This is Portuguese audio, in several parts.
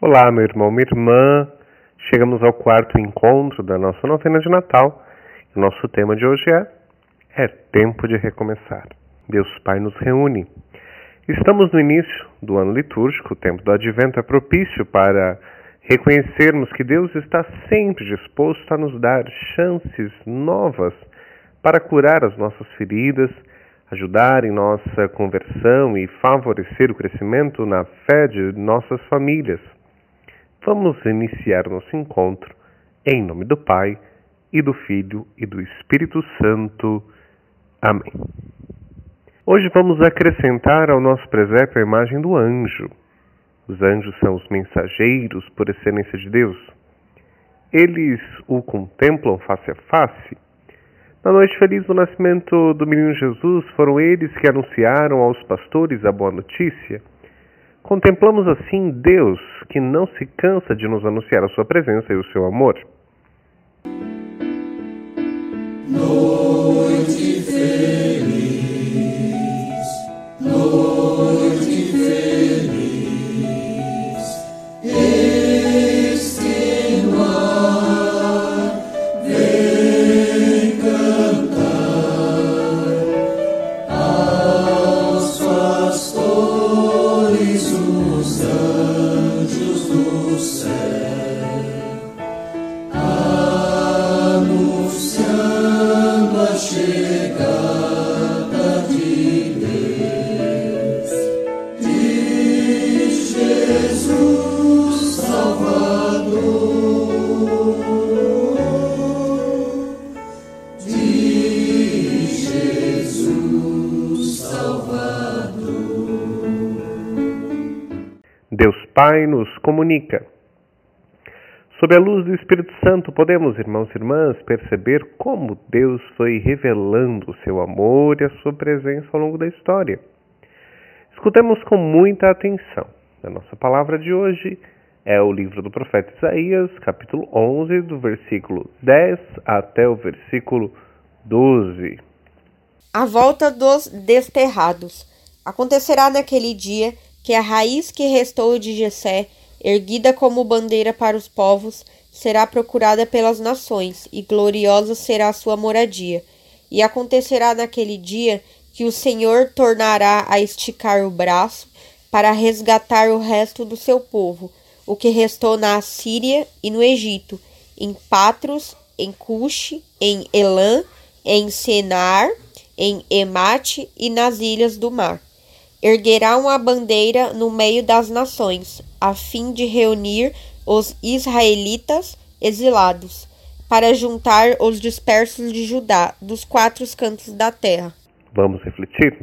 Olá, meu irmão, minha irmã. Chegamos ao quarto encontro da nossa novena de Natal. O nosso tema de hoje é É tempo de recomeçar. Deus Pai nos reúne. Estamos no início do ano litúrgico, o tempo do advento é propício para reconhecermos que Deus está sempre disposto a nos dar chances novas para curar as nossas feridas, ajudar em nossa conversão e favorecer o crescimento na fé de nossas famílias. Vamos iniciar nosso encontro em nome do Pai e do Filho e do Espírito Santo. Amém. Hoje vamos acrescentar ao nosso presépio a imagem do anjo. Os anjos são os mensageiros por excelência de Deus. Eles o contemplam face a face. Na noite feliz do nascimento do menino Jesus, foram eles que anunciaram aos pastores a boa notícia Contemplamos assim Deus que não se cansa de nos anunciar a sua presença e o seu amor. Pai nos comunica. Sob a luz do Espírito Santo, podemos, irmãos e irmãs, perceber como Deus foi revelando o seu amor e a sua presença ao longo da história. Escutemos com muita atenção. A nossa palavra de hoje é o livro do profeta Isaías, capítulo 11, do versículo 10 até o versículo 12. A volta dos desterrados. Acontecerá naquele dia que a raiz que restou de Jessé, erguida como bandeira para os povos, será procurada pelas nações, e gloriosa será a sua moradia. E acontecerá naquele dia que o Senhor tornará a esticar o braço para resgatar o resto do seu povo, o que restou na Assíria e no Egito, em Patros, em Cuxi, em Elã, em Senar, em Emate e nas ilhas do mar erguerá uma bandeira no meio das nações, a fim de reunir os israelitas exilados, para juntar os dispersos de Judá dos quatro cantos da terra. Vamos refletir?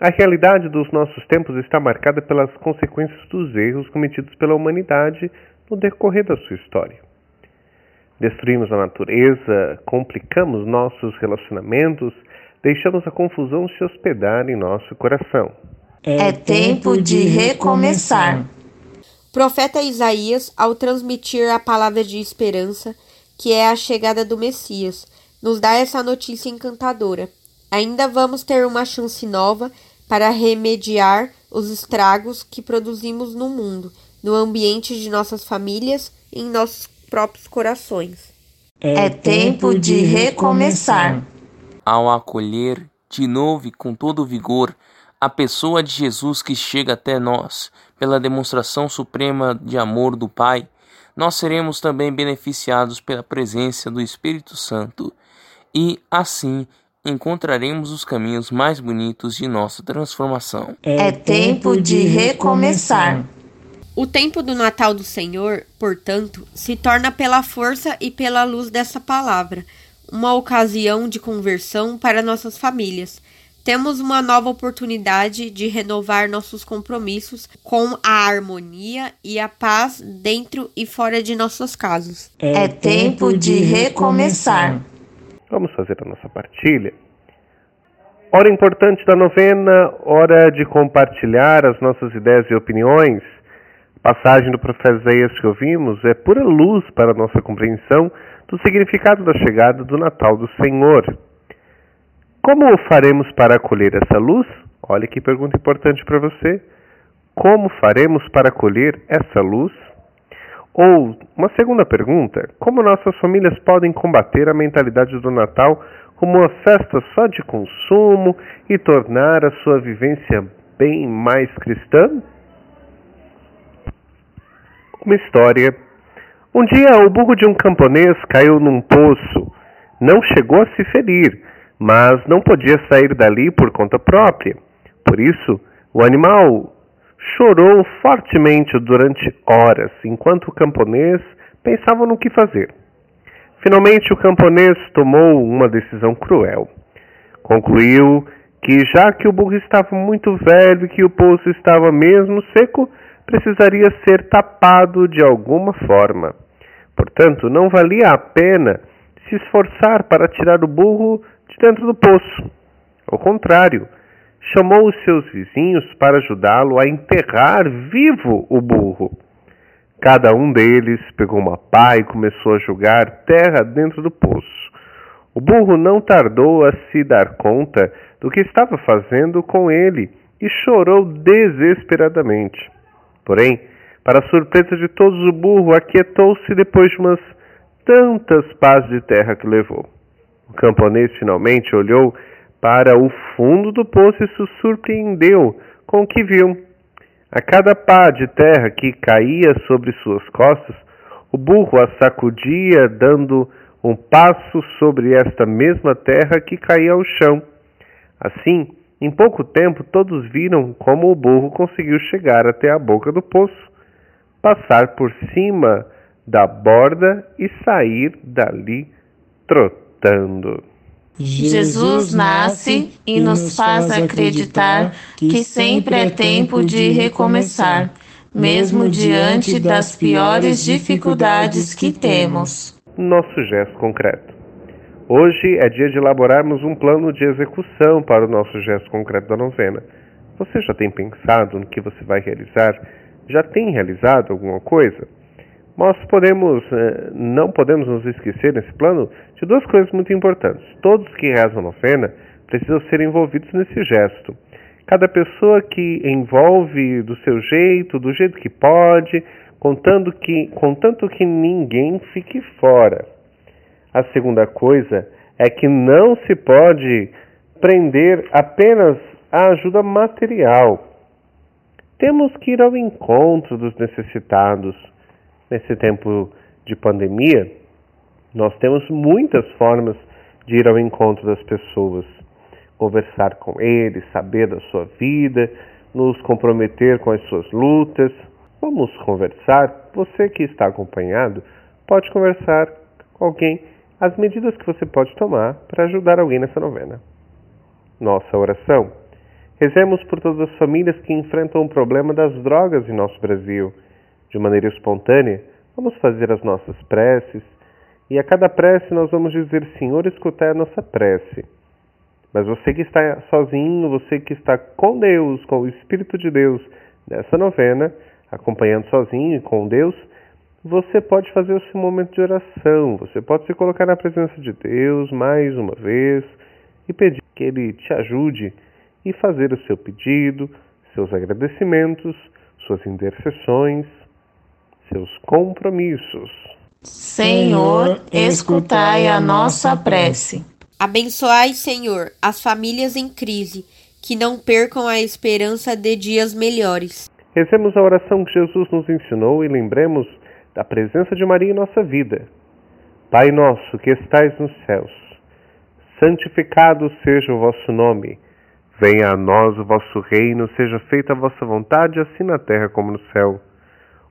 A realidade dos nossos tempos está marcada pelas consequências dos erros cometidos pela humanidade no decorrer da sua história. Destruímos a natureza, complicamos nossos relacionamentos, deixamos a confusão se hospedar em nosso coração. É tempo de recomeçar. Profeta Isaías, ao transmitir a palavra de esperança, que é a chegada do Messias, nos dá essa notícia encantadora. Ainda vamos ter uma chance nova para remediar os estragos que produzimos no mundo, no ambiente de nossas famílias e em nossos próprios corações. É tempo de recomeçar. Ao acolher de novo e com todo vigor a pessoa de Jesus que chega até nós pela demonstração suprema de amor do Pai, nós seremos também beneficiados pela presença do Espírito Santo e, assim, encontraremos os caminhos mais bonitos de nossa transformação. É tempo de recomeçar. O tempo do Natal do Senhor, portanto, se torna pela força e pela luz dessa palavra, uma ocasião de conversão para nossas famílias temos uma nova oportunidade de renovar nossos compromissos com a harmonia e a paz dentro e fora de nossas casas. É tempo de recomeçar. Vamos fazer a nossa partilha. Hora importante da novena, hora de compartilhar as nossas ideias e opiniões. A passagem do profeta Isaías que ouvimos é pura luz para a nossa compreensão do significado da chegada do Natal do Senhor. Como faremos para acolher essa luz? Olha que pergunta importante para você. Como faremos para acolher essa luz? Ou, uma segunda pergunta: como nossas famílias podem combater a mentalidade do Natal como uma festa só de consumo e tornar a sua vivência bem mais cristã? Uma história. Um dia o burro de um camponês caiu num poço. Não chegou a se ferir, mas não podia sair dali por conta própria. Por isso, o animal chorou fortemente durante horas, enquanto o camponês pensava no que fazer. Finalmente, o camponês tomou uma decisão cruel. Concluiu que, já que o burro estava muito velho e que o poço estava mesmo seco, precisaria ser tapado de alguma forma. Portanto, não valia a pena se esforçar para tirar o burro de dentro do poço. Ao contrário, chamou os seus vizinhos para ajudá-lo a enterrar vivo o burro. Cada um deles pegou uma pá e começou a jogar terra dentro do poço. O burro não tardou a se dar conta do que estava fazendo com ele e chorou desesperadamente. Porém, para surpresa de todos, o burro aquietou-se depois de umas tantas pás de terra que levou. O camponês finalmente olhou para o fundo do poço e se surpreendeu com o que viu. A cada pá de terra que caía sobre suas costas, o burro a sacudia, dando um passo sobre esta mesma terra que caía ao chão. Assim, em pouco tempo, todos viram como o burro conseguiu chegar até a boca do poço, passar por cima da borda e sair dali trotando. Jesus nasce e nos faz acreditar que sempre é tempo de recomeçar, mesmo diante das piores dificuldades que temos. Nosso gesto concreto. Hoje é dia de elaborarmos um plano de execução para o nosso gesto concreto da novena. Você já tem pensado no que você vai realizar? Já tem realizado alguma coisa? Nós podemos, eh, não podemos nos esquecer nesse plano de duas coisas muito importantes. Todos que rezam a novena precisam ser envolvidos nesse gesto. Cada pessoa que envolve do seu jeito, do jeito que pode, contando que, contanto que ninguém fique fora. A segunda coisa é que não se pode prender apenas a ajuda material. Temos que ir ao encontro dos necessitados nesse tempo de pandemia, nós temos muitas formas de ir ao encontro das pessoas, conversar com eles, saber da sua vida, nos comprometer com as suas lutas. Vamos conversar. Você que está acompanhado pode conversar com alguém as medidas que você pode tomar para ajudar alguém nessa novena. Nossa oração. Rezemos por todas as famílias que enfrentam o problema das drogas em nosso Brasil de maneira espontânea, vamos fazer as nossas preces e a cada prece nós vamos dizer: Senhor, escutai a nossa prece. Mas você que está sozinho, você que está com Deus, com o Espírito de Deus nessa novena, acompanhando sozinho e com Deus, você pode fazer o seu momento de oração, você pode se colocar na presença de Deus mais uma vez e pedir que Ele te ajude e fazer o seu pedido, seus agradecimentos, suas intercessões seus compromissos. Senhor, escutai a nossa prece. Abençoai, Senhor, as famílias em crise, que não percam a esperança de dias melhores. Rezemos a oração que Jesus nos ensinou e lembremos da presença de Maria em nossa vida. Pai nosso que estais nos céus, santificado seja o vosso nome. Venha a nós o vosso reino, seja feita a vossa vontade, assim na terra como no céu.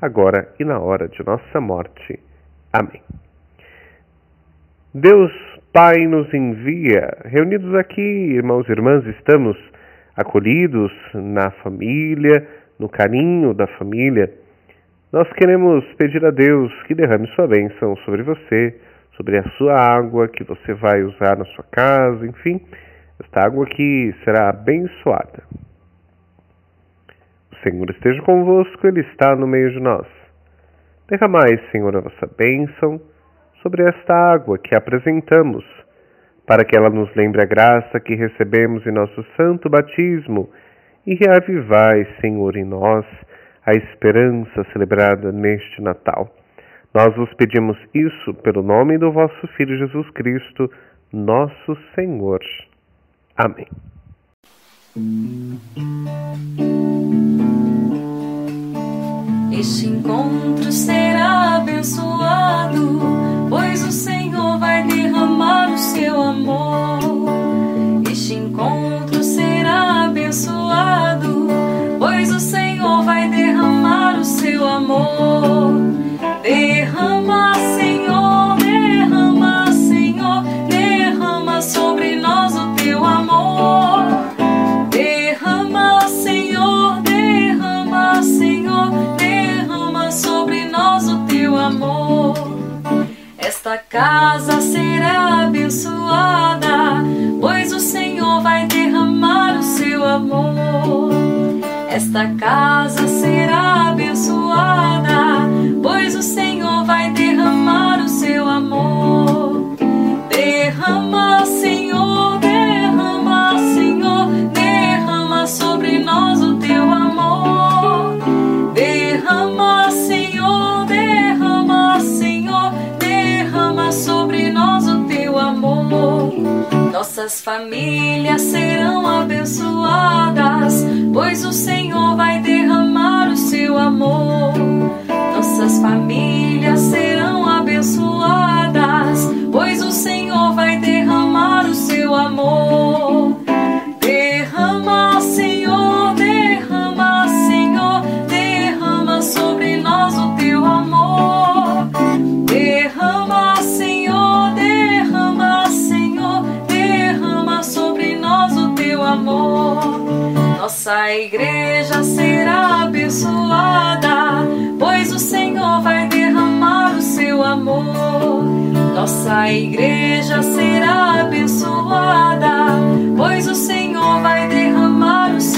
agora e na hora de nossa morte. Amém. Deus Pai nos envia. Reunidos aqui, irmãos e irmãs, estamos acolhidos na família, no carinho da família, nós queremos pedir a Deus que derrame sua bênção sobre você, sobre a sua água que você vai usar na sua casa, enfim, esta água que será abençoada. Senhor esteja convosco, Ele está no meio de nós. Derramai, Senhor, a vossa bênção sobre esta água que apresentamos, para que ela nos lembre a graça que recebemos em nosso santo batismo e reavivai, Senhor, em nós a esperança celebrada neste Natal. Nós vos pedimos isso pelo nome do vosso Filho Jesus Cristo, nosso Senhor. Amém. Este encontro será abençoado, pois o Senhor vai derramar o seu amor. Este encontro será abençoado, pois o Senhor vai derramar o seu amor. Casa será abençoada, pois o Senhor vai derramar o seu amor. Esta casa Nossas famílias serão abençoadas, pois o Senhor vai derramar o seu amor. Nossas famílias serão abençoadas, Igreja será abençoada, pois o Senhor vai derramar o seu amor. Nossa igreja será abençoada, pois o Senhor vai derramar o seu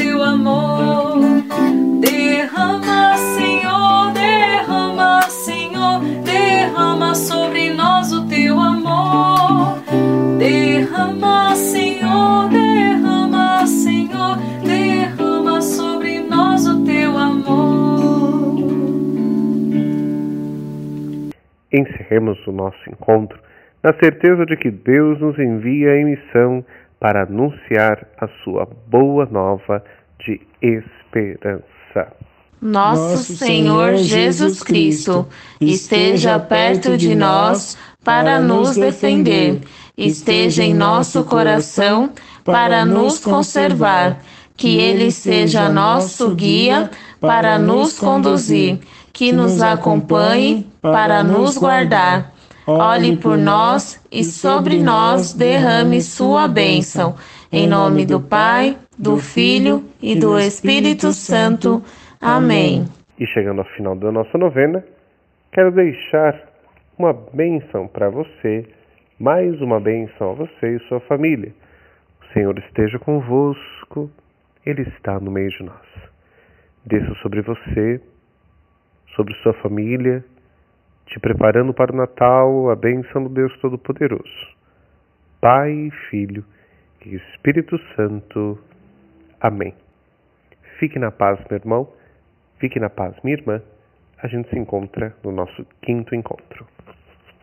Encerremos o nosso encontro na certeza de que Deus nos envia em missão para anunciar a sua boa nova de esperança. Nosso Senhor Jesus Cristo esteja perto de nós para nos defender, esteja em nosso coração para nos conservar, que Ele seja nosso guia para nos conduzir, que nos acompanhe para nos guardar. Olhe por nós e sobre nós derrame sua bênção. Em nome do Pai, do Filho e do Espírito Santo. Amém. E chegando ao final da nossa novena, quero deixar uma bênção para você, mais uma bênção a você e sua família. O Senhor esteja convosco, Ele está no meio de nós. Desça sobre você, sobre sua família, te preparando para o Natal, a bênção do Deus Todo-Poderoso. Pai, Filho e Espírito Santo. Amém. Fique na paz, meu irmão. Fique na paz, minha irmã. A gente se encontra no nosso quinto encontro.